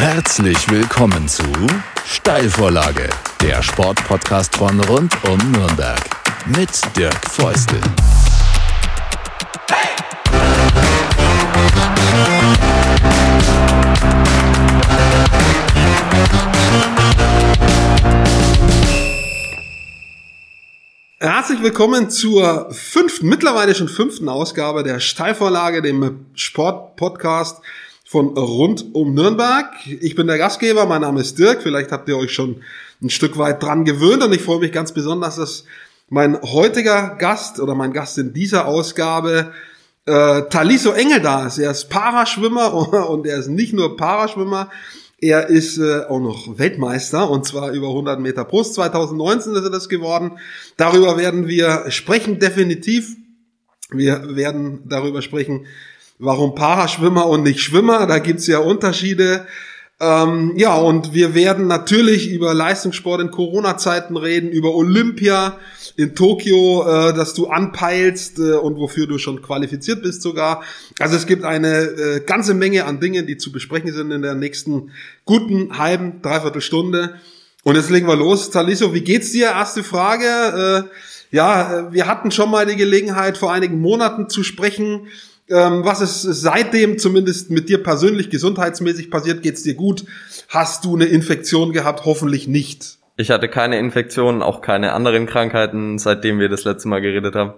Herzlich willkommen zu Steilvorlage, der Sportpodcast von rund um Nürnberg mit Dirk Feustel. Herzlich willkommen zur fünften, mittlerweile schon fünften Ausgabe der Steilvorlage, dem Sportpodcast von rund um Nürnberg. Ich bin der Gastgeber, mein Name ist Dirk, vielleicht habt ihr euch schon ein Stück weit dran gewöhnt und ich freue mich ganz besonders, dass mein heutiger Gast oder mein Gast in dieser Ausgabe äh, Taliso Engel da ist. Er ist Paraschwimmer und er ist nicht nur Paraschwimmer, er ist äh, auch noch Weltmeister und zwar über 100 Meter Brust. 2019 ist er das geworden. Darüber werden wir sprechen, definitiv. Wir werden darüber sprechen, warum Paraschwimmer und nicht Schwimmer. Da gibt's ja Unterschiede. Ähm, ja, und wir werden natürlich über Leistungssport in Corona-Zeiten reden, über Olympia in Tokio, äh, dass du anpeilst äh, und wofür du schon qualifiziert bist sogar. Also es gibt eine äh, ganze Menge an Dingen, die zu besprechen sind in der nächsten guten halben, dreiviertel Stunde. Und jetzt legen wir los. Taliso, wie geht's dir? Erste Frage. Äh, ja, äh, wir hatten schon mal die Gelegenheit, vor einigen Monaten zu sprechen ähm, was ist seitdem zumindest mit dir persönlich gesundheitsmäßig passiert? Geht's dir gut? Hast du eine Infektion gehabt? Hoffentlich nicht. Ich hatte keine Infektion, auch keine anderen Krankheiten, seitdem wir das letzte Mal geredet haben.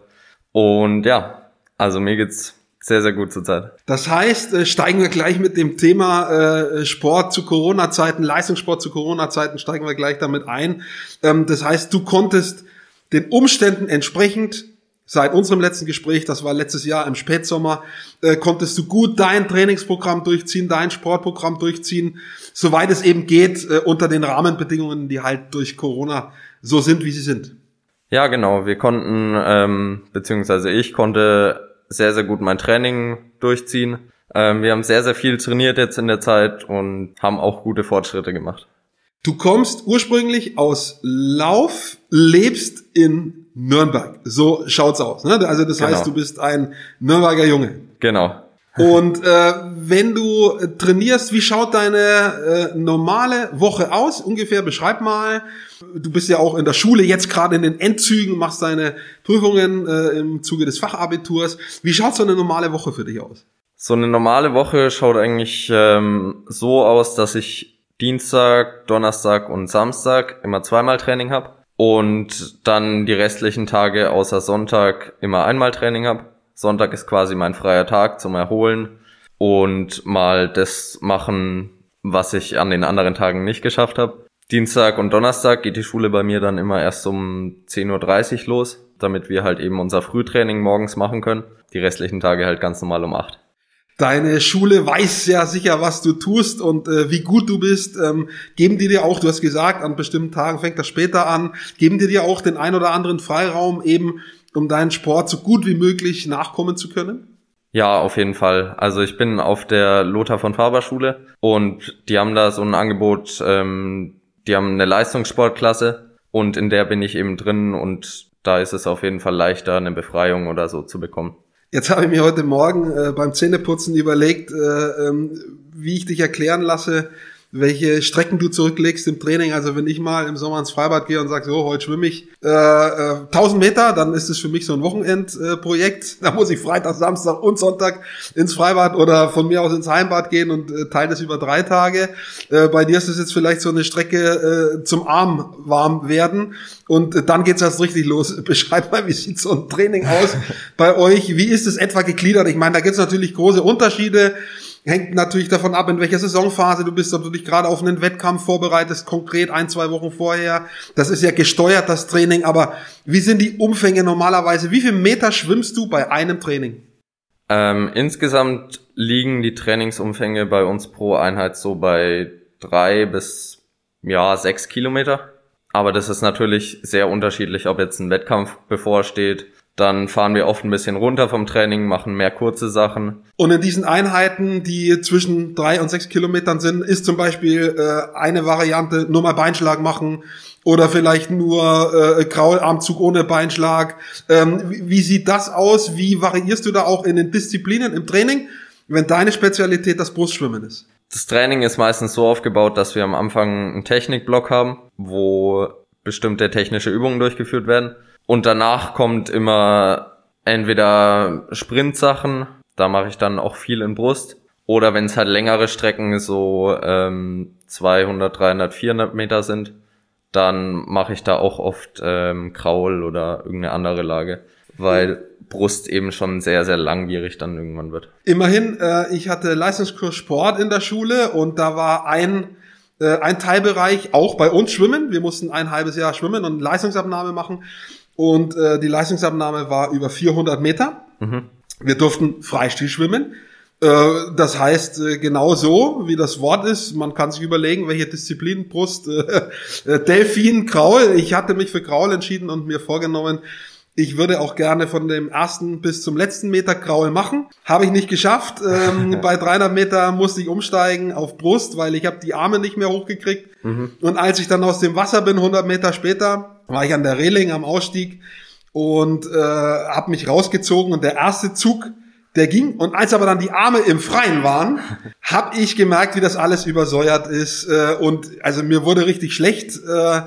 Und ja, also mir geht's sehr, sehr gut zurzeit. Das heißt, äh, steigen wir gleich mit dem Thema äh, Sport zu Corona-Zeiten, Leistungssport zu Corona-Zeiten, steigen wir gleich damit ein. Ähm, das heißt, du konntest den Umständen entsprechend seit unserem letzten Gespräch, das war letztes Jahr im Spätsommer, äh, konntest du gut dein Trainingsprogramm durchziehen, dein Sportprogramm durchziehen, soweit es eben geht, äh, unter den Rahmenbedingungen, die halt durch Corona so sind, wie sie sind. Ja, genau. Wir konnten, ähm, beziehungsweise ich konnte sehr, sehr gut mein Training durchziehen. Ähm, wir haben sehr, sehr viel trainiert jetzt in der Zeit und haben auch gute Fortschritte gemacht. Du kommst ursprünglich aus Lauf, lebst in Nürnberg. So schaut's aus. Ne? Also das genau. heißt, du bist ein Nürnberger Junge. Genau. Und äh, wenn du trainierst, wie schaut deine äh, normale Woche aus? Ungefähr beschreib mal. Du bist ja auch in der Schule jetzt gerade in den Endzügen, machst deine Prüfungen äh, im Zuge des Fachabiturs. Wie schaut so eine normale Woche für dich aus? So eine normale Woche schaut eigentlich ähm, so aus, dass ich Dienstag, Donnerstag und Samstag immer zweimal Training habe und dann die restlichen Tage außer Sonntag immer einmal Training habe. Sonntag ist quasi mein freier Tag zum Erholen und mal das machen, was ich an den anderen Tagen nicht geschafft habe. Dienstag und Donnerstag geht die Schule bei mir dann immer erst um 10.30 Uhr los, damit wir halt eben unser Frühtraining morgens machen können. Die restlichen Tage halt ganz normal um 8 deine Schule weiß ja sicher, was du tust und äh, wie gut du bist. Ähm, geben die dir auch, du hast gesagt, an bestimmten Tagen fängt das später an, geben die dir auch den ein oder anderen Freiraum eben, um deinen Sport so gut wie möglich nachkommen zu können? Ja, auf jeden Fall. Also ich bin auf der Lothar von Faber Schule und die haben da so ein Angebot, ähm, die haben eine Leistungssportklasse und in der bin ich eben drin und da ist es auf jeden Fall leichter, eine Befreiung oder so zu bekommen. Jetzt habe ich mir heute Morgen äh, beim Zähneputzen überlegt, äh, ähm, wie ich dich erklären lasse, welche Strecken du zurücklegst im Training. Also wenn ich mal im Sommer ins Freibad gehe und sage, so, heute schwimme ich äh, äh, 1000 Meter, dann ist es für mich so ein Wochenendprojekt. Da muss ich Freitag, Samstag und Sonntag ins Freibad oder von mir aus ins Heimbad gehen und äh, teile das über drei Tage. Äh, bei dir ist es jetzt vielleicht so eine Strecke äh, zum Arm warm werden und äh, dann geht's erst richtig los. Beschreib mal, wie sieht so ein Training aus bei euch? Wie ist es etwa gegliedert? Ich meine, da gibt's natürlich große Unterschiede. Hängt natürlich davon ab, in welcher Saisonphase du bist, ob du dich gerade auf einen Wettkampf vorbereitest, konkret ein, zwei Wochen vorher. Das ist ja gesteuert, das Training. Aber wie sind die Umfänge normalerweise? Wie viel Meter schwimmst du bei einem Training? Ähm, insgesamt liegen die Trainingsumfänge bei uns pro Einheit so bei drei bis ja sechs Kilometer. Aber das ist natürlich sehr unterschiedlich, ob jetzt ein Wettkampf bevorsteht dann fahren wir oft ein bisschen runter vom Training, machen mehr kurze Sachen. Und in diesen Einheiten, die zwischen drei und sechs Kilometern sind, ist zum Beispiel äh, eine Variante nur mal Beinschlag machen oder vielleicht nur äh, Kraularmzug ohne Beinschlag. Ähm, wie, wie sieht das aus? Wie variierst du da auch in den Disziplinen im Training, wenn deine Spezialität das Brustschwimmen ist? das Training ist meistens so aufgebaut, dass wir am Anfang einen Technikblock haben, wo bestimmte technische Übungen durchgeführt werden. Und danach kommt immer entweder Sprintsachen, da mache ich dann auch viel in Brust. Oder wenn es halt längere Strecken so ähm, 200, 300, 400 Meter sind, dann mache ich da auch oft ähm, Kraul oder irgendeine andere Lage, weil Brust eben schon sehr, sehr langwierig dann irgendwann wird. Immerhin, äh, ich hatte Leistungskurs Sport in der Schule und da war ein, äh, ein Teilbereich auch bei uns Schwimmen. Wir mussten ein halbes Jahr schwimmen und Leistungsabnahme machen und äh, die Leistungsabnahme war über 400 Meter. Mhm. Wir durften Freistil schwimmen. Äh, das heißt, äh, genau so, wie das Wort ist, man kann sich überlegen, welche Disziplin, Brust, äh, Delfin, Kraul. Ich hatte mich für Kraul entschieden und mir vorgenommen, ich würde auch gerne von dem ersten bis zum letzten Meter Kraul machen. Habe ich nicht geschafft. Ähm, bei 300 Meter musste ich umsteigen auf Brust, weil ich habe die Arme nicht mehr hochgekriegt. Mhm. Und als ich dann aus dem Wasser bin, 100 Meter später, war ich an der Reling am Ausstieg und äh, habe mich rausgezogen. Und der erste Zug der ging und als aber dann die Arme im Freien waren, habe ich gemerkt, wie das alles übersäuert ist äh, und also mir wurde richtig schlecht. Äh,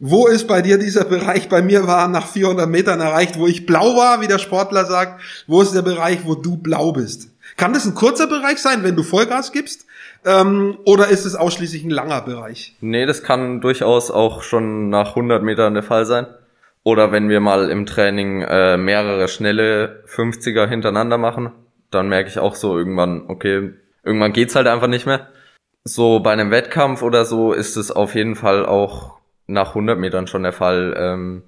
wo ist bei dir dieser Bereich? Bei mir war nach 400 Metern erreicht, wo ich blau war, wie der Sportler sagt. Wo ist der Bereich, wo du blau bist? Kann das ein kurzer Bereich sein, wenn du Vollgas gibst? Ähm, oder ist es ausschließlich ein langer Bereich? Nee, das kann durchaus auch schon nach 100 Metern der Fall sein. Oder wenn wir mal im Training äh, mehrere schnelle 50er hintereinander machen, dann merke ich auch so irgendwann, okay, irgendwann geht's halt einfach nicht mehr. So bei einem Wettkampf oder so ist es auf jeden Fall auch nach 100 Metern schon der Fall. Ähm,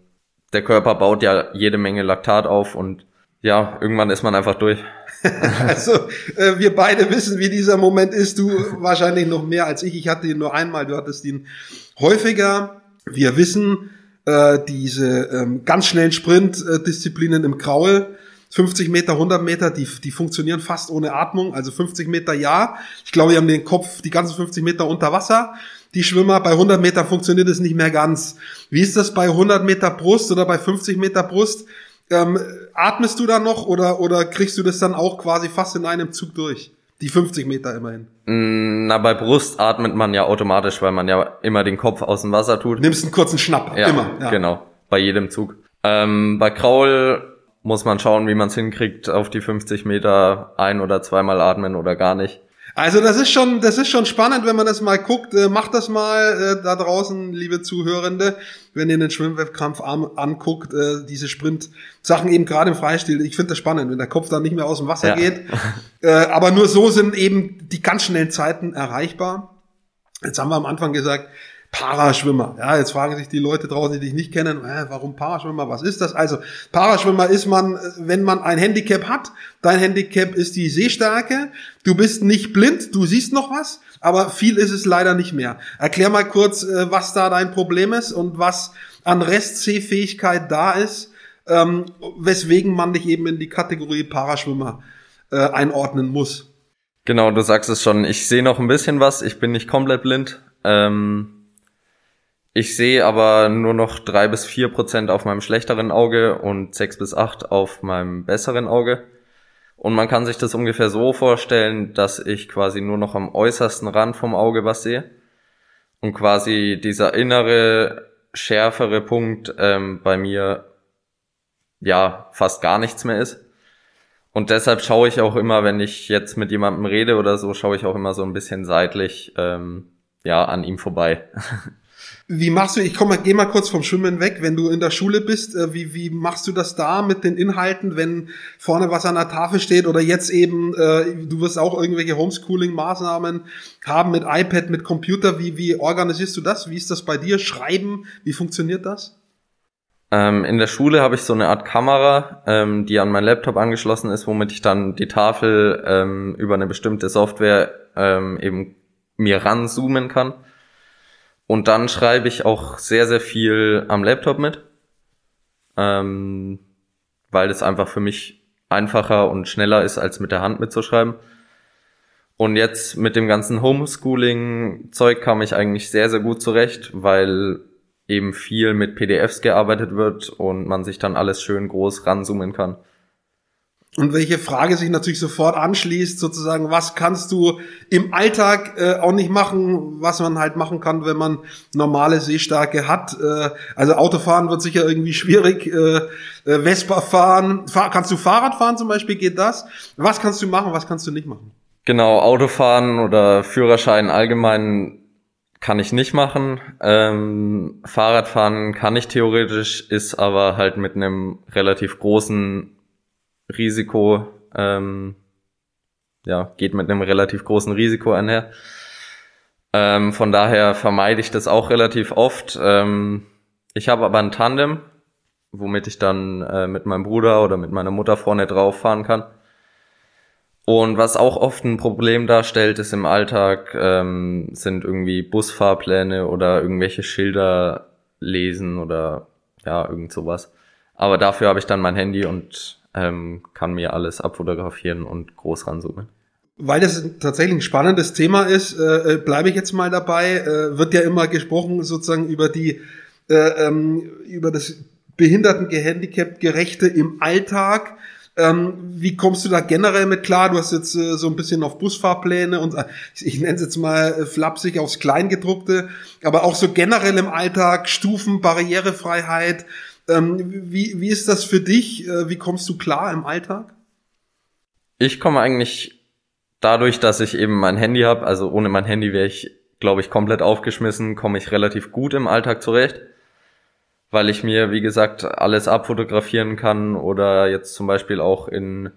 der Körper baut ja jede Menge Laktat auf und ja, irgendwann ist man einfach durch. also äh, wir beide wissen, wie dieser Moment ist. Du wahrscheinlich noch mehr als ich. Ich hatte ihn nur einmal, du hattest ihn häufiger. Wir wissen, äh, diese ähm, ganz schnellen Sprintdisziplinen im Kraul. 50 Meter, 100 Meter, die, die funktionieren fast ohne Atmung. Also 50 Meter ja. Ich glaube, die haben den Kopf die ganzen 50 Meter unter Wasser. Die Schwimmer bei 100 Meter funktioniert es nicht mehr ganz. Wie ist das bei 100 Meter Brust oder bei 50 Meter Brust? Ähm, atmest du da noch oder, oder kriegst du das dann auch quasi fast in einem Zug durch? Die 50 Meter immerhin. Mm, na, bei Brust atmet man ja automatisch, weil man ja immer den Kopf aus dem Wasser tut. Nimmst einen kurzen Schnapp, ja, immer. Ja. Genau, bei jedem Zug. Ähm, bei Kraul muss man schauen, wie man es hinkriegt, auf die 50 Meter ein- oder zweimal atmen oder gar nicht. Also das ist schon, das ist schon spannend, wenn man das mal guckt. Äh, macht das mal äh, da draußen, liebe Zuhörende, wenn ihr den Schwimmwettkampf an, anguckt, äh, diese Sprint-Sachen eben gerade im Freistil. Ich finde das spannend, wenn der Kopf dann nicht mehr aus dem Wasser ja. geht. Äh, aber nur so sind eben die ganz schnellen Zeiten erreichbar. Jetzt haben wir am Anfang gesagt, Paraschwimmer. Ja, jetzt fragen sich die Leute draußen, die dich nicht kennen, äh, warum Paraschwimmer? Was ist das? Also Paraschwimmer ist man, wenn man ein Handicap hat. Dein Handicap ist die Sehstärke. Du bist nicht blind, du siehst noch was, aber viel ist es leider nicht mehr. Erklär mal kurz, äh, was da dein Problem ist und was an Restsehfähigkeit da ist, ähm, weswegen man dich eben in die Kategorie Paraschwimmer äh, einordnen muss. Genau, du sagst es schon. Ich sehe noch ein bisschen was. Ich bin nicht komplett blind. Ähm ich sehe aber nur noch drei bis vier Prozent auf meinem schlechteren Auge und sechs bis acht auf meinem besseren Auge. Und man kann sich das ungefähr so vorstellen, dass ich quasi nur noch am äußersten Rand vom Auge was sehe. Und quasi dieser innere, schärfere Punkt ähm, bei mir ja fast gar nichts mehr ist. Und deshalb schaue ich auch immer, wenn ich jetzt mit jemandem rede oder so, schaue ich auch immer so ein bisschen seitlich ähm, ja an ihm vorbei. Wie machst du, ich komm mal, geh mal kurz vom Schwimmen weg, wenn du in der Schule bist, äh, wie, wie machst du das da mit den Inhalten, wenn vorne was an der Tafel steht oder jetzt eben, äh, du wirst auch irgendwelche Homeschooling-Maßnahmen haben mit iPad, mit Computer, wie, wie organisierst du das? Wie ist das bei dir? Schreiben, wie funktioniert das? Ähm, in der Schule habe ich so eine Art Kamera, ähm, die an mein Laptop angeschlossen ist, womit ich dann die Tafel ähm, über eine bestimmte Software ähm, eben mir ranzoomen kann. Und dann schreibe ich auch sehr, sehr viel am Laptop mit, ähm, weil das einfach für mich einfacher und schneller ist, als mit der Hand mitzuschreiben. Und jetzt mit dem ganzen Homeschooling-Zeug kam ich eigentlich sehr, sehr gut zurecht, weil eben viel mit PDFs gearbeitet wird und man sich dann alles schön groß ranzoomen kann. Und welche Frage sich natürlich sofort anschließt, sozusagen, was kannst du im Alltag äh, auch nicht machen, was man halt machen kann, wenn man normale Sehstärke hat. Äh, also Autofahren wird sicher irgendwie schwierig. Äh, äh, Vespa fahren, fahr, kannst du Fahrrad fahren zum Beispiel, geht das? Was kannst du machen, was kannst du nicht machen? Genau, Autofahren oder Führerschein allgemein kann ich nicht machen. Ähm, Fahrradfahren kann ich theoretisch, ist aber halt mit einem relativ großen Risiko, ähm, ja, geht mit einem relativ großen Risiko einher. Ähm, von daher vermeide ich das auch relativ oft. Ähm, ich habe aber ein Tandem, womit ich dann äh, mit meinem Bruder oder mit meiner Mutter vorne drauf fahren kann. Und was auch oft ein Problem darstellt, ist im Alltag, ähm, sind irgendwie Busfahrpläne oder irgendwelche Schilder lesen oder ja, irgend sowas. Aber dafür habe ich dann mein Handy und ähm, kann mir alles abfotografieren und groß ranzoomen. Weil das tatsächlich ein spannendes Thema ist, äh, äh, bleibe ich jetzt mal dabei. Äh, wird ja immer gesprochen sozusagen über die äh, ähm, über das behinderten gehandicapt gerechte im Alltag. Ähm, wie kommst du da generell mit klar? Du hast jetzt äh, so ein bisschen auf Busfahrpläne und äh, ich nenne es jetzt mal äh, flapsig aufs Kleingedruckte, aber auch so generell im Alltag, Stufen, Barrierefreiheit, ähm, wie, wie ist das für dich? Äh, wie kommst du klar im Alltag? Ich komme eigentlich dadurch, dass ich eben mein Handy habe, also ohne mein Handy wäre ich, glaube ich, komplett aufgeschmissen, komme ich relativ gut im Alltag zurecht, weil ich mir, wie gesagt, alles abfotografieren kann oder jetzt zum Beispiel auch in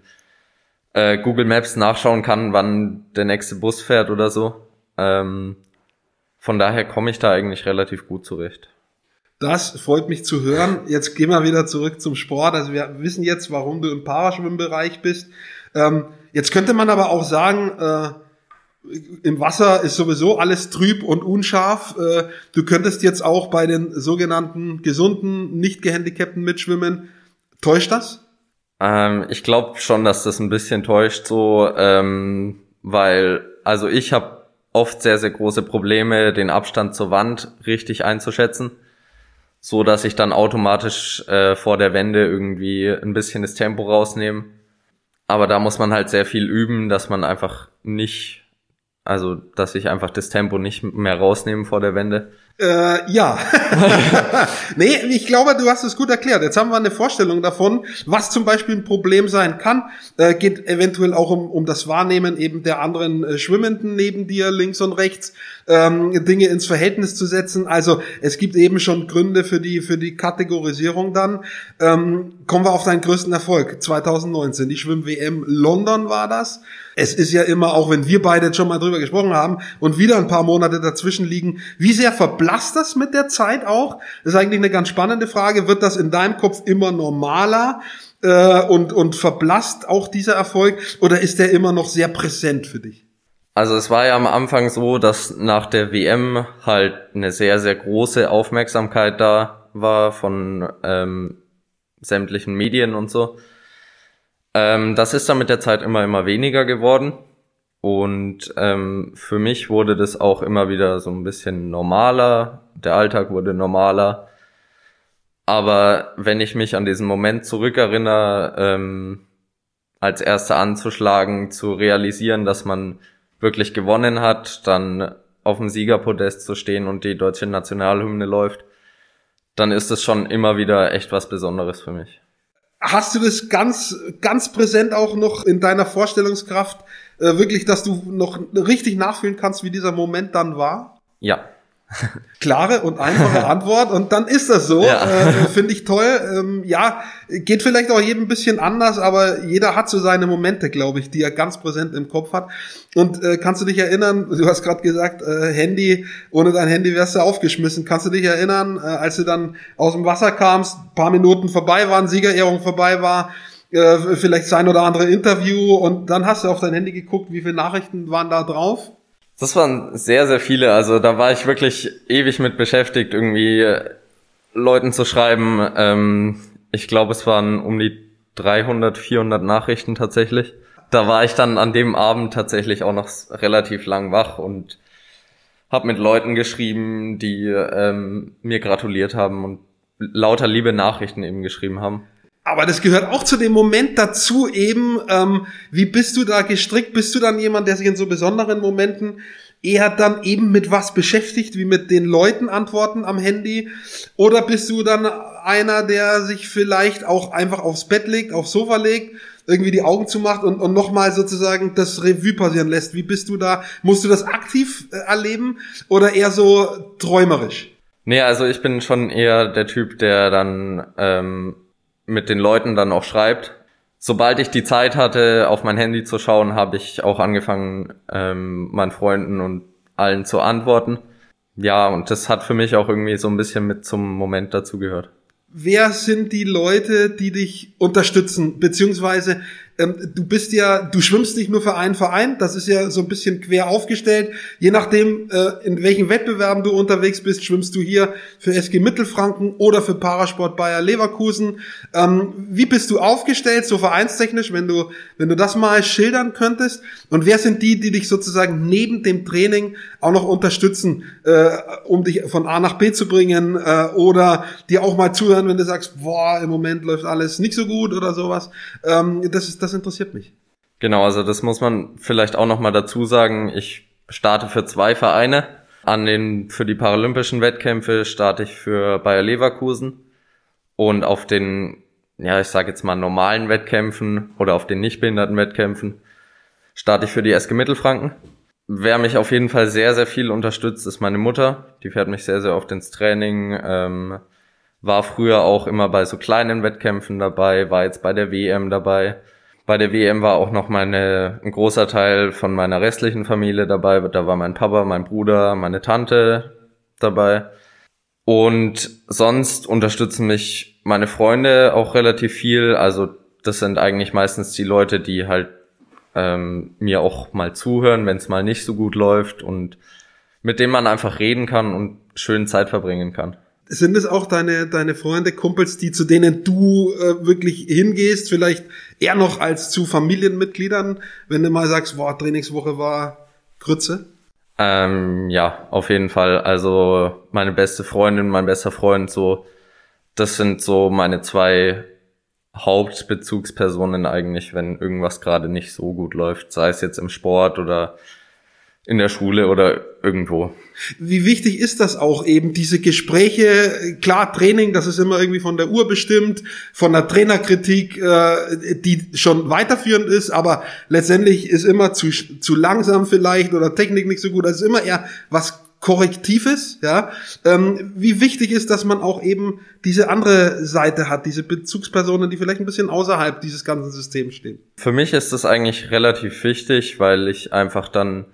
äh, Google Maps nachschauen kann, wann der nächste Bus fährt oder so. Ähm, von daher komme ich da eigentlich relativ gut zurecht. Das freut mich zu hören. Jetzt gehen wir wieder zurück zum Sport. Also wir wissen jetzt, warum du im Paraschwimmbereich bist. Ähm, jetzt könnte man aber auch sagen, äh, im Wasser ist sowieso alles trüb und unscharf. Äh, du könntest jetzt auch bei den sogenannten gesunden, nicht gehandicapten mitschwimmen. Täuscht das? Ähm, ich glaube schon, dass das ein bisschen täuscht, so, ähm, weil, also ich habe oft sehr, sehr große Probleme, den Abstand zur Wand richtig einzuschätzen so dass ich dann automatisch äh, vor der Wende irgendwie ein bisschen das Tempo rausnehme. Aber da muss man halt sehr viel üben, dass man einfach nicht, also dass ich einfach das Tempo nicht mehr rausnehme vor der Wende. Äh, ja. nee, ich glaube, du hast es gut erklärt. Jetzt haben wir eine Vorstellung davon, was zum Beispiel ein Problem sein kann. Äh, geht eventuell auch um, um das Wahrnehmen eben der anderen äh, Schwimmenden neben dir, links und rechts, ähm, Dinge ins Verhältnis zu setzen. Also es gibt eben schon Gründe für die, für die Kategorisierung dann. Ähm, kommen wir auf deinen größten Erfolg. 2019, die Schwimm-WM London war das es ist ja immer, auch wenn wir beide jetzt schon mal drüber gesprochen haben und wieder ein paar Monate dazwischen liegen, wie sehr verblasst das mit der Zeit auch? Das ist eigentlich eine ganz spannende Frage. Wird das in deinem Kopf immer normaler äh, und, und verblasst auch dieser Erfolg oder ist der immer noch sehr präsent für dich? Also es war ja am Anfang so, dass nach der WM halt eine sehr, sehr große Aufmerksamkeit da war von ähm, sämtlichen Medien und so. Ähm, das ist dann mit der Zeit immer, immer weniger geworden. Und ähm, für mich wurde das auch immer wieder so ein bisschen normaler. Der Alltag wurde normaler. Aber wenn ich mich an diesen Moment zurückerinnere, ähm, als Erster anzuschlagen, zu realisieren, dass man wirklich gewonnen hat, dann auf dem Siegerpodest zu stehen und die deutsche Nationalhymne läuft, dann ist es schon immer wieder echt was Besonderes für mich. Hast du das ganz, ganz präsent auch noch in deiner Vorstellungskraft, äh, wirklich, dass du noch richtig nachfühlen kannst, wie dieser Moment dann war? Ja, Klare und einfache Antwort und dann ist das so. Ja. Äh, Finde ich toll. Ähm, ja, geht vielleicht auch jedem ein bisschen anders, aber jeder hat so seine Momente, glaube ich, die er ganz präsent im Kopf hat. Und äh, kannst du dich erinnern, du hast gerade gesagt, äh, Handy, ohne dein Handy wärst du aufgeschmissen. Kannst du dich erinnern, äh, als du dann aus dem Wasser kamst, paar Minuten vorbei waren, Siegerehrung vorbei war, äh, vielleicht sein oder andere Interview und dann hast du auf dein Handy geguckt, wie viele Nachrichten waren da drauf? Das waren sehr, sehr viele. Also da war ich wirklich ewig mit beschäftigt, irgendwie Leuten zu schreiben. Ähm, ich glaube, es waren um die 300, 400 Nachrichten tatsächlich. Da war ich dann an dem Abend tatsächlich auch noch relativ lang wach und habe mit Leuten geschrieben, die ähm, mir gratuliert haben und lauter liebe Nachrichten eben geschrieben haben. Aber das gehört auch zu dem Moment dazu eben, ähm, wie bist du da gestrickt? Bist du dann jemand, der sich in so besonderen Momenten eher dann eben mit was beschäftigt, wie mit den Leuten antworten am Handy? Oder bist du dann einer, der sich vielleicht auch einfach aufs Bett legt, aufs Sofa legt, irgendwie die Augen zumacht und, und nochmal sozusagen das Revue passieren lässt? Wie bist du da? Musst du das aktiv äh, erleben oder eher so träumerisch? Nee, also ich bin schon eher der Typ, der dann ähm, mit den Leuten dann auch schreibt. Sobald ich die Zeit hatte, auf mein Handy zu schauen, habe ich auch angefangen, ähm, meinen Freunden und allen zu antworten. Ja, und das hat für mich auch irgendwie so ein bisschen mit zum Moment dazugehört. Wer sind die Leute, die dich unterstützen? Beziehungsweise ähm, du bist ja, du schwimmst nicht nur für einen Verein, das ist ja so ein bisschen quer aufgestellt. Je nachdem, äh, in welchen Wettbewerben du unterwegs bist, schwimmst du hier für SG Mittelfranken oder für Parasport Bayer Leverkusen. Ähm, wie bist du aufgestellt, so vereinstechnisch, wenn du, wenn du das mal schildern könntest? Und wer sind die, die dich sozusagen neben dem Training auch noch unterstützen, äh, um dich von A nach B zu bringen äh, oder dir auch mal zuhören, wenn du sagst, boah, im Moment läuft alles nicht so gut oder sowas? Ähm, das ist das das interessiert mich. Genau, also das muss man vielleicht auch nochmal dazu sagen. Ich starte für zwei Vereine. An den, für die paralympischen Wettkämpfe starte ich für Bayer Leverkusen. Und auf den, ja, ich sage jetzt mal normalen Wettkämpfen oder auf den nicht behinderten Wettkämpfen starte ich für die SG Mittelfranken. Wer mich auf jeden Fall sehr, sehr viel unterstützt, ist meine Mutter. Die fährt mich sehr, sehr oft ins Training, ähm, war früher auch immer bei so kleinen Wettkämpfen dabei, war jetzt bei der WM dabei. Bei der WM war auch noch meine, ein großer Teil von meiner restlichen Familie dabei. Da war mein Papa, mein Bruder, meine Tante dabei. Und sonst unterstützen mich meine Freunde auch relativ viel. Also das sind eigentlich meistens die Leute, die halt ähm, mir auch mal zuhören, wenn es mal nicht so gut läuft und mit denen man einfach reden kann und schön Zeit verbringen kann. Sind es auch deine, deine Freunde, Kumpels, die zu denen du äh, wirklich hingehst, vielleicht eher noch als zu Familienmitgliedern, wenn du mal sagst, boah, Trainingswoche war Grütze? Ähm, ja, auf jeden Fall. Also meine beste Freundin, mein bester Freund, so, das sind so meine zwei Hauptbezugspersonen eigentlich, wenn irgendwas gerade nicht so gut läuft, sei es jetzt im Sport oder in der Schule oder irgendwo. Wie wichtig ist das auch eben, diese Gespräche, klar, Training, das ist immer irgendwie von der Uhr bestimmt, von der Trainerkritik, äh, die schon weiterführend ist, aber letztendlich ist immer zu, zu langsam vielleicht oder Technik nicht so gut, das ist immer eher was Korrektives, ja. Ähm, wie wichtig ist, dass man auch eben diese andere Seite hat, diese Bezugspersonen, die vielleicht ein bisschen außerhalb dieses ganzen Systems stehen? Für mich ist das eigentlich relativ wichtig, weil ich einfach dann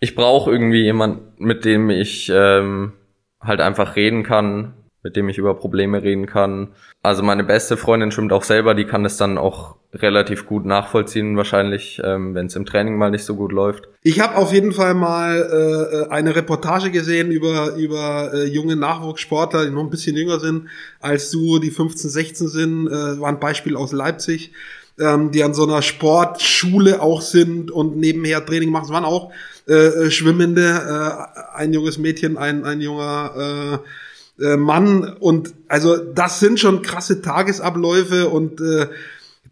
ich brauche irgendwie jemand, mit dem ich ähm, halt einfach reden kann, mit dem ich über Probleme reden kann. Also meine beste Freundin schwimmt auch selber, die kann es dann auch relativ gut nachvollziehen, wahrscheinlich, ähm, wenn es im Training mal nicht so gut läuft. Ich habe auf jeden Fall mal äh, eine Reportage gesehen über, über äh, junge Nachwuchssportler, die noch ein bisschen jünger sind als du, die 15, 16 sind, äh, war ein Beispiel aus Leipzig, ähm, die an so einer Sportschule auch sind und nebenher Training machen. Es waren auch äh, äh, Schwimmende, äh, ein junges Mädchen, ein, ein junger äh, äh, Mann. Und also das sind schon krasse Tagesabläufe und äh,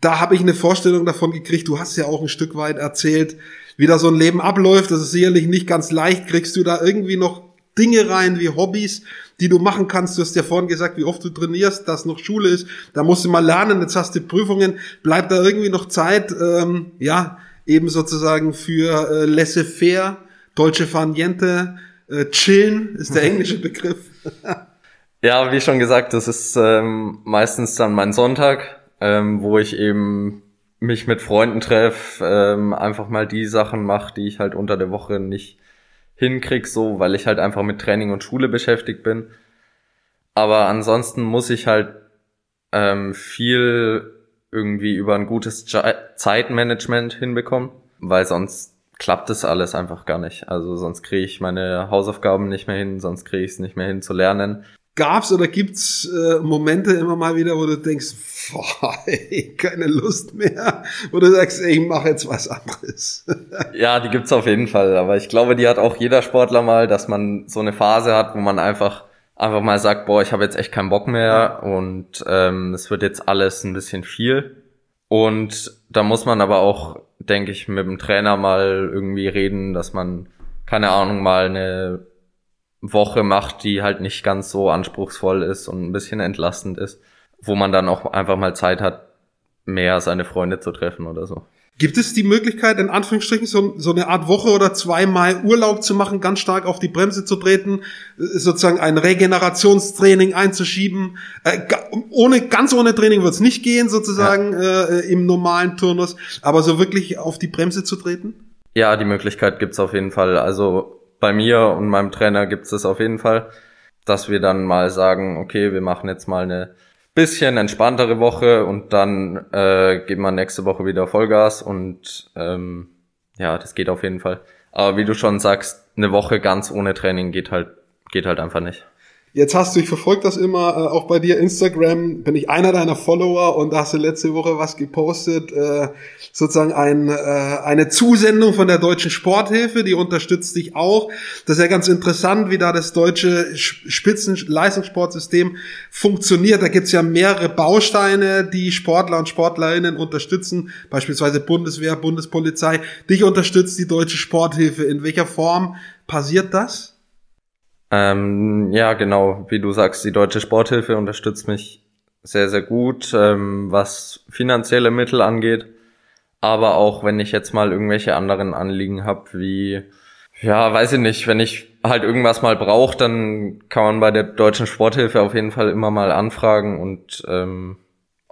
da habe ich eine Vorstellung davon gekriegt. Du hast ja auch ein Stück weit erzählt, wie da so ein Leben abläuft. Das ist sicherlich nicht ganz leicht. Kriegst du da irgendwie noch Dinge rein wie Hobbys, die du machen kannst. Du hast ja vorhin gesagt, wie oft du trainierst, dass noch Schule ist. Da musst du mal lernen. Jetzt hast du Prüfungen. Bleibt da irgendwie noch Zeit? Ähm, ja, eben sozusagen für äh, laissez-faire, deutsche Faniente, äh, chillen ist der englische Begriff. ja, wie schon gesagt, das ist ähm, meistens dann mein Sonntag, ähm, wo ich eben mich mit Freunden treffe, ähm, einfach mal die Sachen mache, die ich halt unter der Woche nicht hinkrieg, so, weil ich halt einfach mit Training und Schule beschäftigt bin. Aber ansonsten muss ich halt ähm, viel irgendwie über ein gutes Zeitmanagement hinbekommen, weil sonst klappt das alles einfach gar nicht. Also sonst kriege ich meine Hausaufgaben nicht mehr hin, sonst kriege ich es nicht mehr hin zu lernen. Gab's oder gibt's äh, Momente immer mal wieder, wo du denkst, boah, ey, keine Lust mehr, wo du sagst, ey, ich mache jetzt was anderes. ja, die gibt's auf jeden Fall, aber ich glaube, die hat auch jeder Sportler mal, dass man so eine Phase hat, wo man einfach einfach mal sagt, boah, ich habe jetzt echt keinen Bock mehr und ähm, es wird jetzt alles ein bisschen viel. Und da muss man aber auch, denke ich, mit dem Trainer mal irgendwie reden, dass man, keine Ahnung, mal eine Woche macht, die halt nicht ganz so anspruchsvoll ist und ein bisschen entlastend ist, wo man dann auch einfach mal Zeit hat, mehr seine Freunde zu treffen oder so. Gibt es die Möglichkeit, in Anführungsstrichen, so, so eine Art Woche oder zweimal Urlaub zu machen, ganz stark auf die Bremse zu treten, äh, sozusagen ein Regenerationstraining einzuschieben? Äh, ohne, ganz ohne Training wird es nicht gehen, sozusagen, ja. äh, im normalen Turnus, aber so wirklich auf die Bremse zu treten? Ja, die Möglichkeit gibt's auf jeden Fall. Also bei mir und meinem Trainer gibt's das auf jeden Fall, dass wir dann mal sagen, okay, wir machen jetzt mal eine bisschen entspanntere Woche und dann äh, geben wir nächste Woche wieder Vollgas und ähm, ja, das geht auf jeden Fall. Aber wie du schon sagst, eine Woche ganz ohne Training geht halt, geht halt einfach nicht. Jetzt hast du, ich verfolge das immer, äh, auch bei dir Instagram, bin ich einer deiner Follower und da hast du letzte Woche was gepostet, äh, sozusagen ein, äh, eine Zusendung von der Deutschen Sporthilfe, die unterstützt dich auch. Das ist ja ganz interessant, wie da das deutsche Spitzenleistungssportsystem funktioniert. Da gibt's ja mehrere Bausteine, die Sportler und Sportlerinnen unterstützen, beispielsweise Bundeswehr, Bundespolizei. Dich unterstützt die Deutsche Sporthilfe. In welcher Form passiert das? Ähm, ja, genau, wie du sagst, die Deutsche Sporthilfe unterstützt mich sehr, sehr gut, ähm, was finanzielle Mittel angeht. Aber auch wenn ich jetzt mal irgendwelche anderen Anliegen habe, wie, ja, weiß ich nicht, wenn ich halt irgendwas mal brauche, dann kann man bei der Deutschen Sporthilfe auf jeden Fall immer mal anfragen und ähm,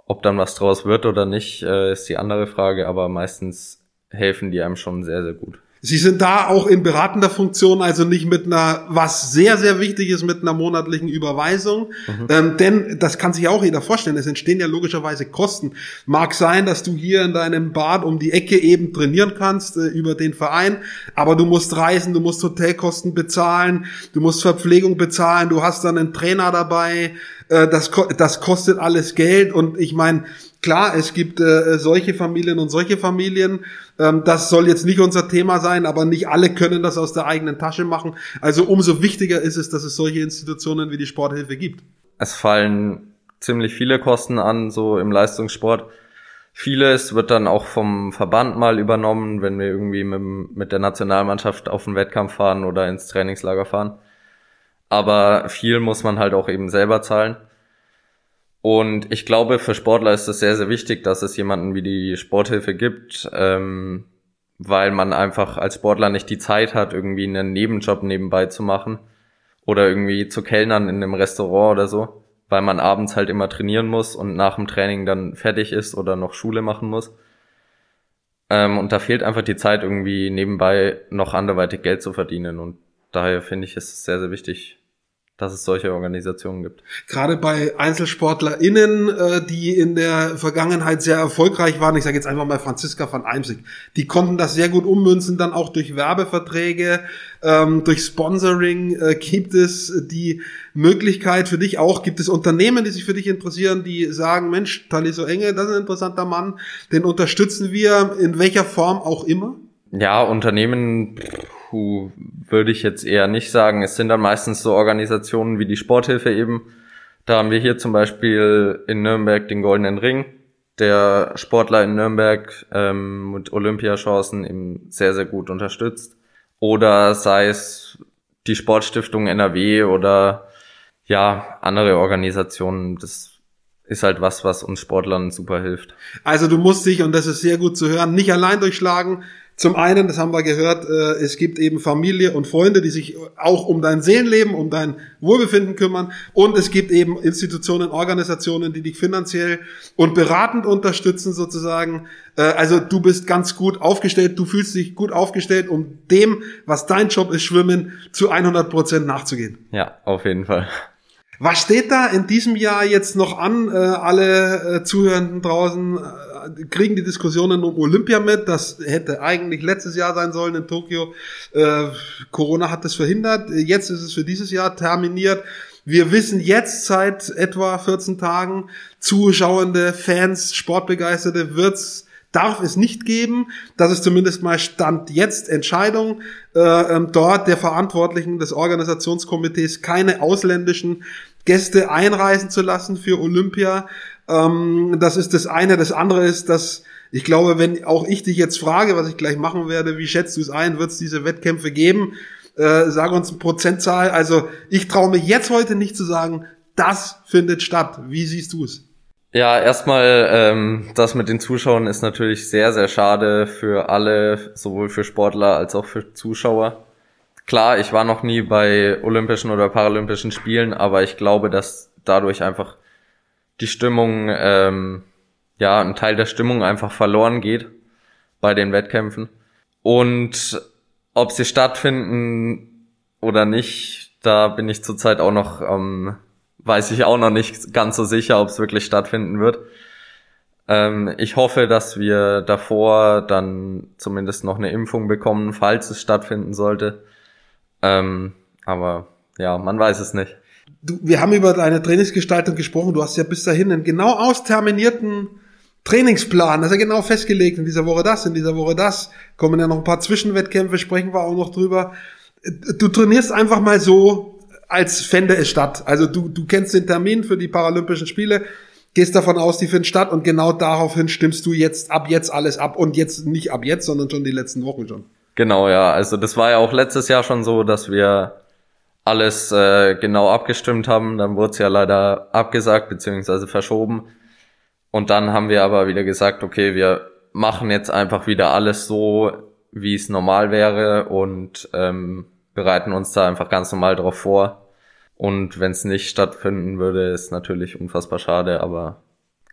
ob dann was draus wird oder nicht, äh, ist die andere Frage, aber meistens helfen die einem schon sehr, sehr gut. Sie sind da auch in beratender Funktion, also nicht mit einer, was sehr, sehr wichtig ist, mit einer monatlichen Überweisung. Mhm. Ähm, denn das kann sich auch jeder vorstellen. Es entstehen ja logischerweise Kosten. Mag sein, dass du hier in deinem Bad um die Ecke eben trainieren kannst äh, über den Verein, aber du musst reisen, du musst Hotelkosten bezahlen, du musst Verpflegung bezahlen, du hast dann einen Trainer dabei. Äh, das, das kostet alles Geld und ich meine, Klar, es gibt äh, solche Familien und solche Familien. Ähm, das soll jetzt nicht unser Thema sein, aber nicht alle können das aus der eigenen Tasche machen. Also umso wichtiger ist es, dass es solche Institutionen wie die Sporthilfe gibt. Es fallen ziemlich viele Kosten an, so im Leistungssport. Vieles wird dann auch vom Verband mal übernommen, wenn wir irgendwie mit, mit der Nationalmannschaft auf den Wettkampf fahren oder ins Trainingslager fahren. Aber viel muss man halt auch eben selber zahlen. Und ich glaube, für Sportler ist es sehr, sehr wichtig, dass es jemanden wie die Sporthilfe gibt, ähm, weil man einfach als Sportler nicht die Zeit hat, irgendwie einen Nebenjob nebenbei zu machen oder irgendwie zu kellnern in einem Restaurant oder so, weil man abends halt immer trainieren muss und nach dem Training dann fertig ist oder noch Schule machen muss. Ähm, und da fehlt einfach die Zeit, irgendwie nebenbei noch anderweitig Geld zu verdienen. Und daher finde ich es sehr, sehr wichtig, dass es solche Organisationen gibt. Gerade bei EinzelsportlerInnen, äh, die in der Vergangenheit sehr erfolgreich waren, ich sage jetzt einfach mal Franziska van Eimsig, die konnten das sehr gut ummünzen, dann auch durch Werbeverträge, ähm, durch Sponsoring äh, gibt es die Möglichkeit für dich auch, gibt es Unternehmen, die sich für dich interessieren, die sagen, Mensch, Taliso Enge, das ist ein interessanter Mann, den unterstützen wir in welcher Form auch immer? Ja, Unternehmen puh, würde ich jetzt eher nicht sagen. Es sind dann meistens so Organisationen wie die Sporthilfe eben. Da haben wir hier zum Beispiel in Nürnberg den Goldenen Ring, der Sportler in Nürnberg ähm, mit Olympiachancen eben sehr, sehr gut unterstützt. Oder sei es die Sportstiftung NRW oder ja, andere Organisationen. Das ist halt was, was uns Sportlern super hilft. Also du musst dich, und das ist sehr gut zu hören, nicht allein durchschlagen. Zum einen, das haben wir gehört, äh, es gibt eben Familie und Freunde, die sich auch um dein Seelenleben, um dein Wohlbefinden kümmern. Und es gibt eben Institutionen, Organisationen, die dich finanziell und beratend unterstützen sozusagen. Äh, also du bist ganz gut aufgestellt, du fühlst dich gut aufgestellt, um dem, was dein Job ist, Schwimmen, zu 100 Prozent nachzugehen. Ja, auf jeden Fall. Was steht da in diesem Jahr jetzt noch an? Äh, alle äh, Zuhörenden draußen äh, kriegen die Diskussionen um Olympia mit. Das hätte eigentlich letztes Jahr sein sollen in Tokio. Äh, Corona hat das verhindert. Jetzt ist es für dieses Jahr terminiert. Wir wissen jetzt seit etwa 14 Tagen, Zuschauende, Fans, Sportbegeisterte wird's darf es nicht geben. Das ist zumindest mal Stand jetzt Entscheidung äh, ähm, dort der Verantwortlichen des Organisationskomitees, keine ausländischen Gäste einreisen zu lassen für Olympia. Ähm, das ist das eine. Das andere ist, dass ich glaube, wenn auch ich dich jetzt frage, was ich gleich machen werde, wie schätzt du es ein, wird es diese Wettkämpfe geben? Äh, sag uns eine Prozentzahl. Also ich traue mich jetzt heute nicht zu sagen, das findet statt. Wie siehst du es? Ja, erstmal, ähm, das mit den Zuschauern ist natürlich sehr, sehr schade für alle, sowohl für Sportler als auch für Zuschauer. Klar, ich war noch nie bei Olympischen oder Paralympischen Spielen, aber ich glaube, dass dadurch einfach die Stimmung, ähm, ja, ein Teil der Stimmung einfach verloren geht bei den Wettkämpfen. Und ob sie stattfinden oder nicht, da bin ich zurzeit auch noch ähm, weiß ich auch noch nicht ganz so sicher, ob es wirklich stattfinden wird. Ähm, ich hoffe, dass wir davor dann zumindest noch eine Impfung bekommen, falls es stattfinden sollte. Ähm, aber ja, man weiß es nicht. Du, wir haben über deine Trainingsgestaltung gesprochen. Du hast ja bis dahin einen genau austerminierten Trainingsplan. Das ist ja genau festgelegt. In dieser Woche das, in dieser Woche das. Kommen ja noch ein paar Zwischenwettkämpfe, sprechen wir auch noch drüber. Du trainierst einfach mal so, als fände es statt. Also du, du kennst den Termin für die Paralympischen Spiele, gehst davon aus, die finden statt und genau daraufhin stimmst du jetzt ab jetzt alles ab und jetzt nicht ab jetzt, sondern schon die letzten Wochen schon. Genau, ja. Also das war ja auch letztes Jahr schon so, dass wir alles äh, genau abgestimmt haben. Dann wurde es ja leider abgesagt beziehungsweise verschoben. Und dann haben wir aber wieder gesagt, okay, wir machen jetzt einfach wieder alles so, wie es normal wäre und ähm, bereiten uns da einfach ganz normal drauf vor. Und wenn es nicht stattfinden würde, ist natürlich unfassbar schade, aber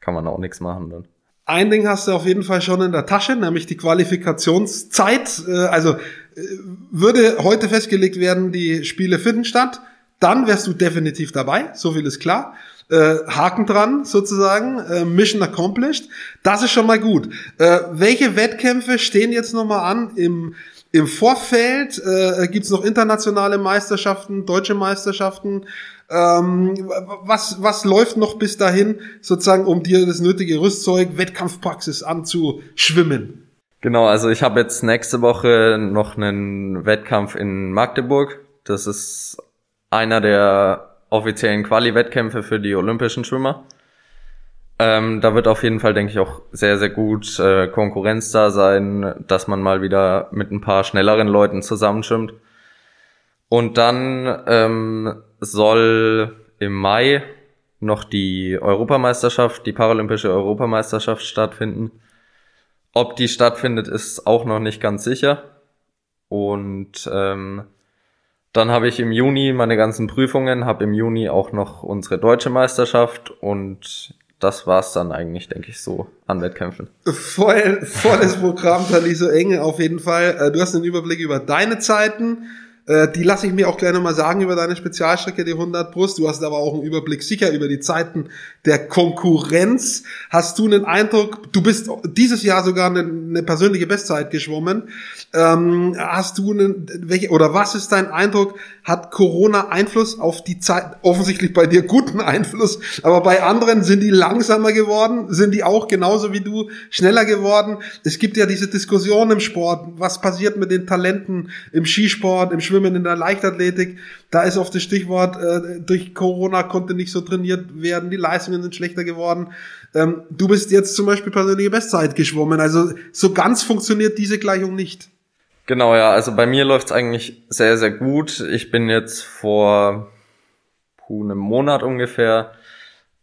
kann man auch nichts machen dann. Ein Ding hast du auf jeden Fall schon in der Tasche, nämlich die Qualifikationszeit. Äh, also äh, würde heute festgelegt werden, die Spiele finden statt, dann wärst du definitiv dabei, so viel ist klar. Äh, Haken dran sozusagen, Mission accomplished. Das ist schon mal gut. welche Wettkämpfe stehen jetzt nochmal an im im Vorfeld äh, gibt es noch internationale Meisterschaften, deutsche Meisterschaften. Ähm, was, was läuft noch bis dahin, sozusagen, um dir das nötige Rüstzeug, Wettkampfpraxis anzuschwimmen? Genau, also ich habe jetzt nächste Woche noch einen Wettkampf in Magdeburg. Das ist einer der offiziellen Quali-Wettkämpfe für die olympischen Schwimmer. Ähm, da wird auf jeden Fall, denke ich, auch sehr, sehr gut äh, Konkurrenz da sein, dass man mal wieder mit ein paar schnelleren Leuten zusammenschwimmt. Und dann ähm, soll im Mai noch die Europameisterschaft, die Paralympische Europameisterschaft stattfinden. Ob die stattfindet, ist auch noch nicht ganz sicher. Und ähm, dann habe ich im Juni meine ganzen Prüfungen, habe im Juni auch noch unsere deutsche Meisterschaft und das war's dann eigentlich, denke ich, so an Wettkämpfen. Voll, volles Programm, Taliso Enge auf jeden Fall. Äh, du hast einen Überblick über deine Zeiten. Äh, die lasse ich mir auch gleich nochmal sagen über deine Spezialstrecke, die 100 Brust. Du hast aber auch einen Überblick sicher über die Zeiten der Konkurrenz. Hast du einen Eindruck, du bist dieses Jahr sogar eine, eine persönliche Bestzeit geschwommen. Ähm, hast du einen, welche, oder was ist dein Eindruck? Hat Corona Einfluss auf die Zeit? Offensichtlich bei dir guten Einfluss, aber bei anderen sind die langsamer geworden? Sind die auch genauso wie du schneller geworden? Es gibt ja diese Diskussion im Sport. Was passiert mit den Talenten im Skisport, im Schwimmen, in der Leichtathletik? Da ist oft das Stichwort, äh, durch Corona konnte nicht so trainiert werden, die Leistungen sind schlechter geworden. Ähm, du bist jetzt zum Beispiel persönliche Bestzeit geschwommen. Also so ganz funktioniert diese Gleichung nicht. Genau, ja. Also bei mir läuft's eigentlich sehr, sehr gut. Ich bin jetzt vor puh, einem Monat ungefähr,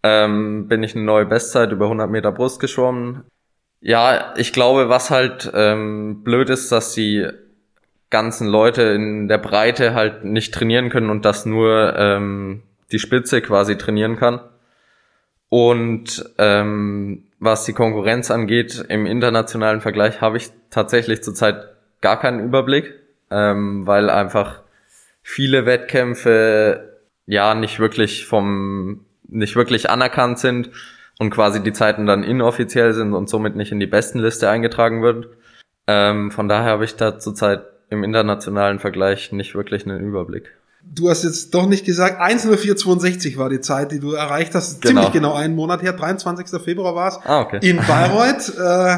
ähm, bin ich eine neue Bestzeit über 100 Meter Brust geschwommen. Ja, ich glaube, was halt ähm, blöd ist, dass die ganzen Leute in der Breite halt nicht trainieren können und dass nur ähm, die Spitze quasi trainieren kann. Und ähm, was die Konkurrenz angeht, im internationalen Vergleich habe ich tatsächlich zurzeit gar keinen Überblick, ähm, weil einfach viele Wettkämpfe ja nicht wirklich vom nicht wirklich anerkannt sind und quasi die Zeiten dann inoffiziell sind und somit nicht in die besten Liste eingetragen wird. Ähm, von daher habe ich da zurzeit im internationalen Vergleich nicht wirklich einen Überblick. Du hast jetzt doch nicht gesagt, 1.04.62 war die Zeit, die du erreicht hast. Genau. Ziemlich genau einen Monat her, 23. Februar war es. Ah, okay. In Bayreuth. äh,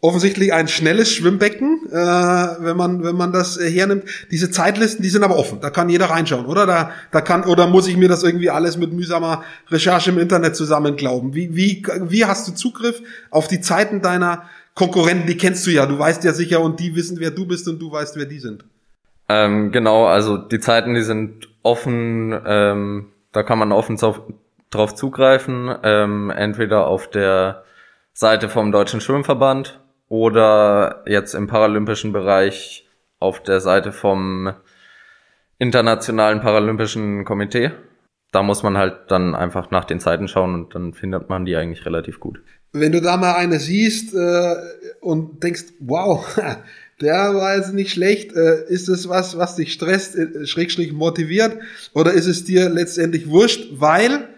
offensichtlich ein schnelles Schwimmbecken, äh, wenn man wenn man das äh, hernimmt. Diese Zeitlisten, die sind aber offen. Da kann jeder reinschauen, oder? Da da kann oder muss ich mir das irgendwie alles mit mühsamer Recherche im Internet zusammenglauben? Wie wie wie hast du Zugriff auf die Zeiten deiner Konkurrenten? Die kennst du ja. Du weißt ja sicher und die wissen, wer du bist und du weißt, wer die sind. Ähm, genau, also die Zeiten, die sind offen. Ähm, da kann man offen drauf, drauf zugreifen. Ähm, entweder auf der Seite vom Deutschen Schwimmverband oder jetzt im paralympischen Bereich auf der Seite vom Internationalen Paralympischen Komitee. Da muss man halt dann einfach nach den Zeiten schauen und dann findet man die eigentlich relativ gut. Wenn du da mal eine siehst äh, und denkst, wow, der war jetzt nicht schlecht, äh, ist es was, was dich stresst, äh, schrägstrich motiviert, oder ist es dir letztendlich wurscht, weil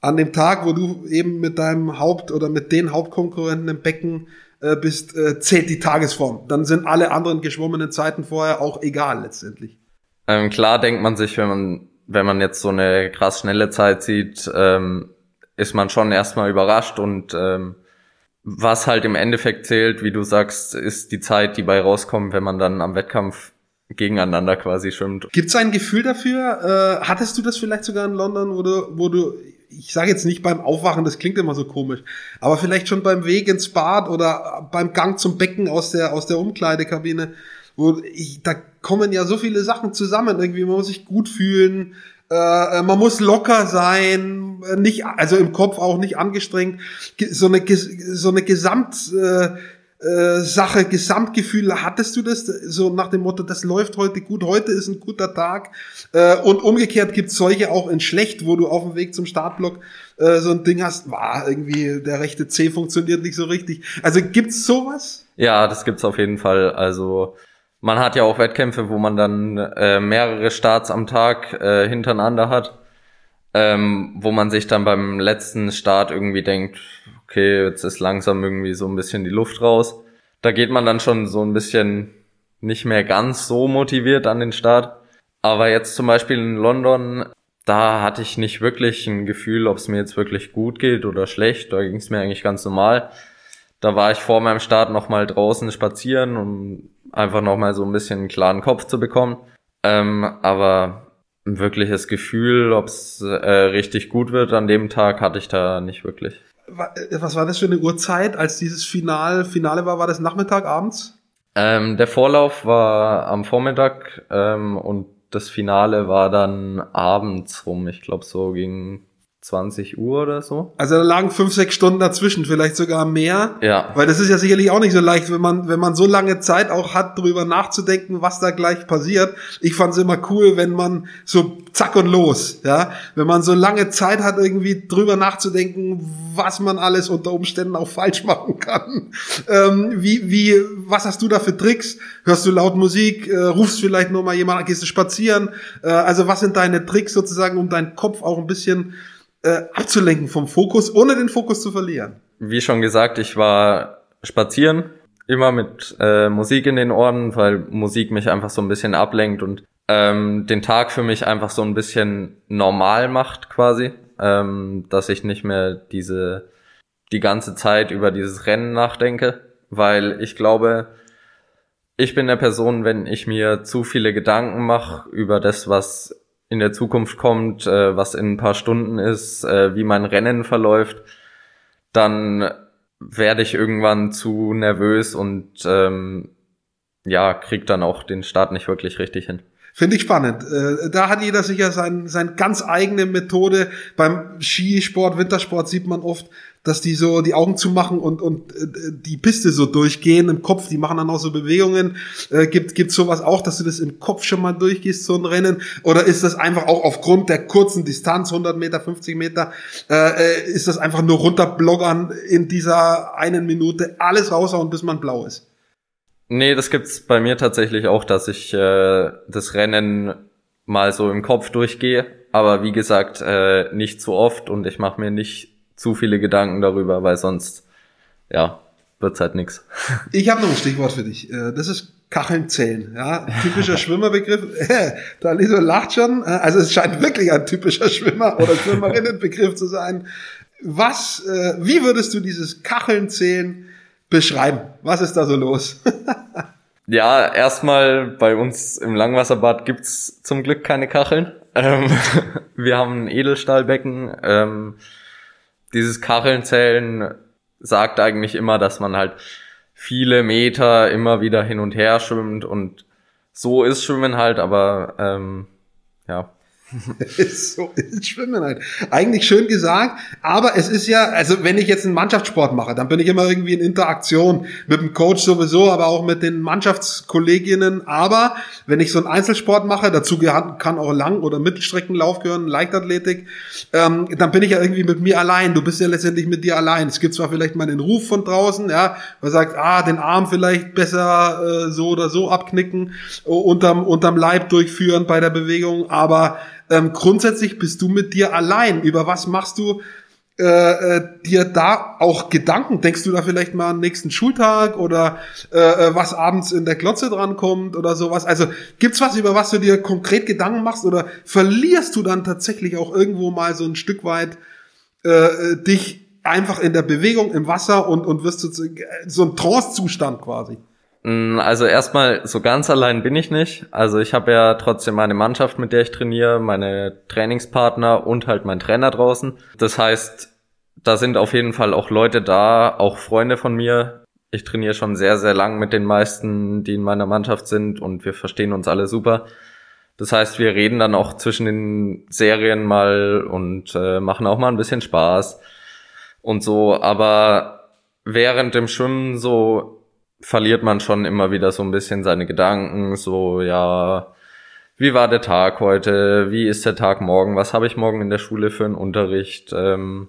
an dem Tag, wo du eben mit deinem Haupt- oder mit den Hauptkonkurrenten im Becken äh, bist, äh, zählt die Tagesform. Dann sind alle anderen geschwommenen Zeiten vorher auch egal letztendlich. Ähm, klar denkt man sich, wenn man, wenn man jetzt so eine krass schnelle Zeit sieht, ähm, ist man schon erstmal überrascht und ähm, was halt im Endeffekt zählt, wie du sagst, ist die Zeit, die bei rauskommt, wenn man dann am Wettkampf gegeneinander quasi schwimmt. Gibt es ein Gefühl dafür? Äh, hattest du das vielleicht sogar in London, wo du, wo du ich sage jetzt nicht beim Aufwachen, das klingt immer so komisch, aber vielleicht schon beim Weg ins Bad oder beim Gang zum Becken aus der, aus der Umkleidekabine, wo ich, da kommen ja so viele Sachen zusammen. Irgendwie, man muss sich gut fühlen, äh, man muss locker sein, nicht, also im Kopf auch nicht angestrengt. So eine, so eine Gesamt, äh, äh, Gesamtgefühl, hattest du das so nach dem Motto, das läuft heute gut, heute ist ein guter Tag äh, und umgekehrt gibt's solche auch in schlecht, wo du auf dem Weg zum Startblock äh, so ein Ding hast, war irgendwie der rechte C funktioniert nicht so richtig. Also gibt's sowas? Ja, das gibt's auf jeden Fall. Also man hat ja auch Wettkämpfe, wo man dann äh, mehrere Starts am Tag äh, hintereinander hat, ähm, wo man sich dann beim letzten Start irgendwie denkt, okay, jetzt ist langsam irgendwie so ein bisschen die Luft raus. Da geht man dann schon so ein bisschen nicht mehr ganz so motiviert an den Start. Aber jetzt zum Beispiel in London, da hatte ich nicht wirklich ein Gefühl, ob es mir jetzt wirklich gut geht oder schlecht. Da ging es mir eigentlich ganz normal. Da war ich vor meinem Start nochmal draußen spazieren, um einfach nochmal so ein bisschen einen klaren Kopf zu bekommen. Ähm, aber ein wirkliches Gefühl, ob es äh, richtig gut wird an dem Tag, hatte ich da nicht wirklich. Äh, was war das für eine Uhrzeit, als dieses Final, Finale war? War das Nachmittag, abends? Ähm, der Vorlauf war am Vormittag ähm, und das Finale war dann abends rum. Ich glaube so gegen 20 Uhr oder so. Also da lagen fünf, sechs Stunden dazwischen, vielleicht sogar mehr. Ja. Weil das ist ja sicherlich auch nicht so leicht, wenn man, wenn man so lange Zeit auch hat, darüber nachzudenken, was da gleich passiert. Ich fand es immer cool, wenn man so zack und los, ja. Wenn man so lange Zeit hat, irgendwie drüber nachzudenken, was man alles unter Umständen auch falsch machen kann. Ähm, wie, wie, was hast du da für Tricks? Hörst du laut Musik? Äh, rufst vielleicht nur mal jemand, gehst du spazieren? Äh, also was sind deine Tricks sozusagen, um deinen Kopf auch ein bisschen äh, abzulenken vom Fokus, ohne den Fokus zu verlieren. Wie schon gesagt, ich war spazieren, immer mit äh, Musik in den Ohren, weil Musik mich einfach so ein bisschen ablenkt und ähm, den Tag für mich einfach so ein bisschen normal macht quasi, ähm, dass ich nicht mehr diese die ganze Zeit über dieses Rennen nachdenke, weil ich glaube, ich bin der Person, wenn ich mir zu viele Gedanken mache über das, was in der Zukunft kommt, äh, was in ein paar Stunden ist, äh, wie mein Rennen verläuft, dann werde ich irgendwann zu nervös und ähm, ja, krieg dann auch den Start nicht wirklich richtig hin. Finde ich spannend. Äh, da hat jeder sicher sein, sein ganz eigene Methode. Beim Skisport, Wintersport sieht man oft, dass die so die Augen zumachen und, und äh, die Piste so durchgehen im Kopf, die machen dann auch so Bewegungen. Äh, gibt gibt sowas auch, dass du das im Kopf schon mal durchgehst, so ein Rennen? Oder ist das einfach auch aufgrund der kurzen Distanz, 100 Meter, 50 Meter, äh, äh, ist das einfach nur runterbloggern in dieser einen Minute, alles raushauen, bis man blau ist? Nee, das gibt's bei mir tatsächlich auch, dass ich äh, das Rennen mal so im Kopf durchgehe. Aber wie gesagt, äh, nicht zu oft und ich mache mir nicht zu viele Gedanken darüber, weil sonst, ja, wird's halt nix. Ich habe noch ein Stichwort für dich. Äh, das ist Kacheln zählen. Ja, typischer Schwimmerbegriff. Da Liso lacht schon. Äh, also es scheint wirklich ein typischer Schwimmer- oder Schwimmerinnenbegriff zu sein. Was, äh, wie würdest du dieses Kacheln zählen beschreiben? Was ist da so los? ja, erstmal bei uns im Langwasserbad gibt's zum Glück keine Kacheln. Ähm, wir haben ein Edelstahlbecken. Dieses Kachelnzählen sagt eigentlich immer, dass man halt viele Meter immer wieder hin und her schwimmt und so ist Schwimmen halt, aber ähm, ja, so ist Schwimmen halt. Eigentlich schön gesagt, aber es ist ja, also wenn ich jetzt einen Mannschaftssport mache, dann bin ich immer irgendwie in Interaktion mit dem Coach sowieso, aber auch mit den Mannschaftskolleginnen. Aber wenn ich so einen Einzelsport mache, dazu kann auch Lang- oder Mittelstreckenlauf gehören, Leichtathletik, ähm, dann bin ich ja irgendwie mit mir allein. Du bist ja letztendlich mit dir allein. Es gibt zwar vielleicht mal den Ruf von draußen, ja, man sagt, ah, den Arm vielleicht besser äh, so oder so abknicken, unterm, unterm Leib durchführen bei der Bewegung, aber ähm, grundsätzlich bist du mit dir allein. Über was machst du äh, äh, dir da auch Gedanken? Denkst du da vielleicht mal am nächsten Schultag oder äh, äh, was abends in der Glotze drankommt oder sowas? Also gibt's was, über was du dir konkret Gedanken machst oder verlierst du dann tatsächlich auch irgendwo mal so ein Stück weit äh, äh dich einfach in der Bewegung im Wasser und, und wirst du so ein Trance-Zustand quasi? Mm, also erstmal, so ganz allein bin ich nicht. Also ich habe ja trotzdem meine Mannschaft, mit der ich trainiere, meine Trainingspartner und halt mein Trainer draußen. Das heißt, da sind auf jeden Fall auch Leute da, auch Freunde von mir. Ich trainiere schon sehr, sehr lang mit den meisten, die in meiner Mannschaft sind und wir verstehen uns alle super. Das heißt, wir reden dann auch zwischen den Serien mal und äh, machen auch mal ein bisschen Spaß und so. Aber während dem Schwimmen so verliert man schon immer wieder so ein bisschen seine Gedanken, so ja, wie war der Tag heute, wie ist der Tag morgen, was habe ich morgen in der Schule für einen Unterricht. Ähm,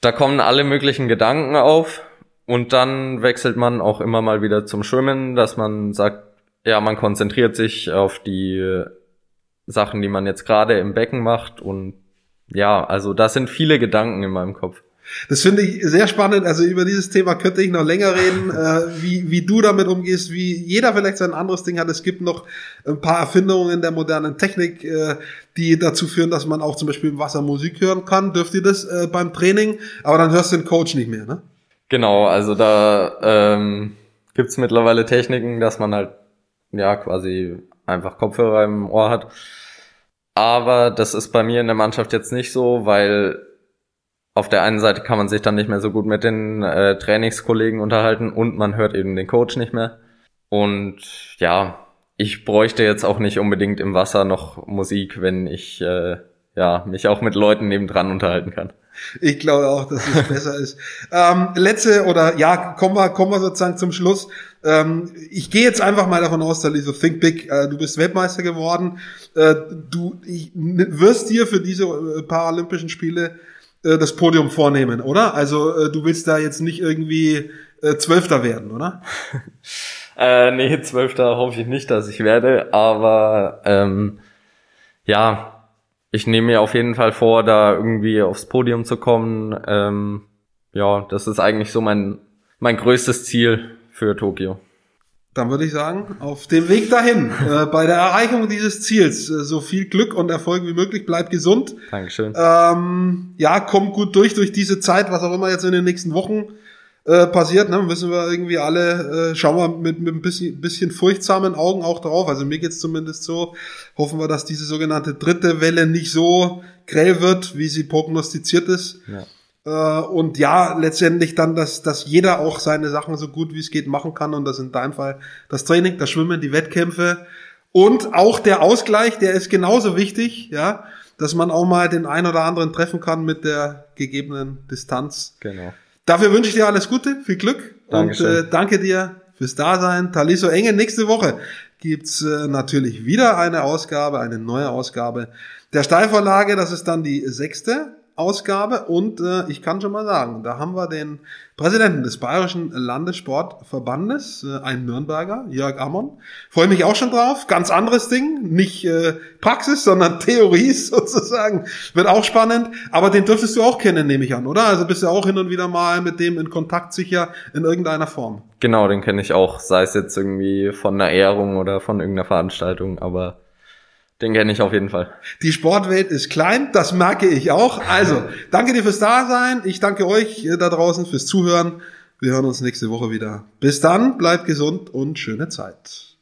da kommen alle möglichen Gedanken auf und dann wechselt man auch immer mal wieder zum Schwimmen, dass man sagt, ja, man konzentriert sich auf die Sachen, die man jetzt gerade im Becken macht und ja, also da sind viele Gedanken in meinem Kopf. Das finde ich sehr spannend. Also über dieses Thema könnte ich noch länger reden, äh, wie, wie du damit umgehst, wie jeder vielleicht sein anderes Ding hat. Es gibt noch ein paar Erfindungen der modernen Technik, äh, die dazu führen, dass man auch zum Beispiel im Wasser Musik hören kann. Dürft ihr das äh, beim Training? Aber dann hörst du den Coach nicht mehr, ne? Genau, also da ähm, gibt mittlerweile Techniken, dass man halt ja quasi einfach Kopfhörer im Ohr hat. Aber das ist bei mir in der Mannschaft jetzt nicht so, weil auf der einen Seite kann man sich dann nicht mehr so gut mit den äh, Trainingskollegen unterhalten und man hört eben den Coach nicht mehr. Und ja, ich bräuchte jetzt auch nicht unbedingt im Wasser noch Musik, wenn ich äh, ja mich auch mit Leuten nebendran unterhalten kann. Ich glaube auch, dass es besser ist. Ähm, letzte oder ja, kommen wir, kommen wir sozusagen zum Schluss. Ähm, ich gehe jetzt einfach mal davon aus, dass so Think Big, äh, du bist Weltmeister geworden. Äh, du ich, wirst dir für diese äh, Paralympischen Spiele äh, das Podium vornehmen, oder? Also äh, du willst da jetzt nicht irgendwie äh, Zwölfter werden, oder? äh, nee, Zwölfter hoffe ich nicht, dass ich werde, aber ähm, ja, ich nehme mir auf jeden Fall vor, da irgendwie aufs Podium zu kommen. Ähm, ja, das ist eigentlich so mein, mein größtes Ziel für Tokio. Dann würde ich sagen, auf dem Weg dahin, äh, bei der Erreichung dieses Ziels, äh, so viel Glück und Erfolg wie möglich, bleib gesund. Dankeschön. Ähm, ja, komm gut durch, durch diese Zeit, was auch immer jetzt in den nächsten Wochen äh, passiert, ne, müssen wir irgendwie alle, äh, schauen wir mit, mit ein bisschen, bisschen furchtsamen Augen auch drauf. Also mir geht's zumindest so. Hoffen wir, dass diese sogenannte dritte Welle nicht so grell wird, wie sie prognostiziert ist. Ja. Äh, und ja, letztendlich dann, dass, dass jeder auch seine Sachen so gut wie es geht machen kann. Und das in deinem Fall das Training, das Schwimmen, die Wettkämpfe und auch der Ausgleich, der ist genauso wichtig, ja, dass man auch mal den einen oder anderen treffen kann mit der gegebenen Distanz. Genau. Dafür wünsche ich dir alles Gute, viel Glück Dankeschön. und äh, danke dir fürs Dasein. Taliso Enge, nächste Woche gibt's äh, natürlich wieder eine Ausgabe, eine neue Ausgabe der Steilvorlage. Das ist dann die sechste. Ausgabe und äh, ich kann schon mal sagen, da haben wir den Präsidenten des Bayerischen Landessportverbandes, äh, ein Nürnberger, Jörg Ammon. Freue mich auch schon drauf. Ganz anderes Ding, nicht äh, Praxis, sondern Theorie sozusagen. Wird auch spannend, aber den dürftest du auch kennen, nehme ich an, oder? Also bist du auch hin und wieder mal mit dem in Kontakt sicher in irgendeiner Form. Genau, den kenne ich auch, sei es jetzt irgendwie von einer Ehrung oder von irgendeiner Veranstaltung, aber den kenne ich auf jeden Fall. Die Sportwelt ist klein, das merke ich auch. Also, danke dir fürs Dasein. Ich danke euch da draußen fürs Zuhören. Wir hören uns nächste Woche wieder. Bis dann, bleibt gesund und schöne Zeit.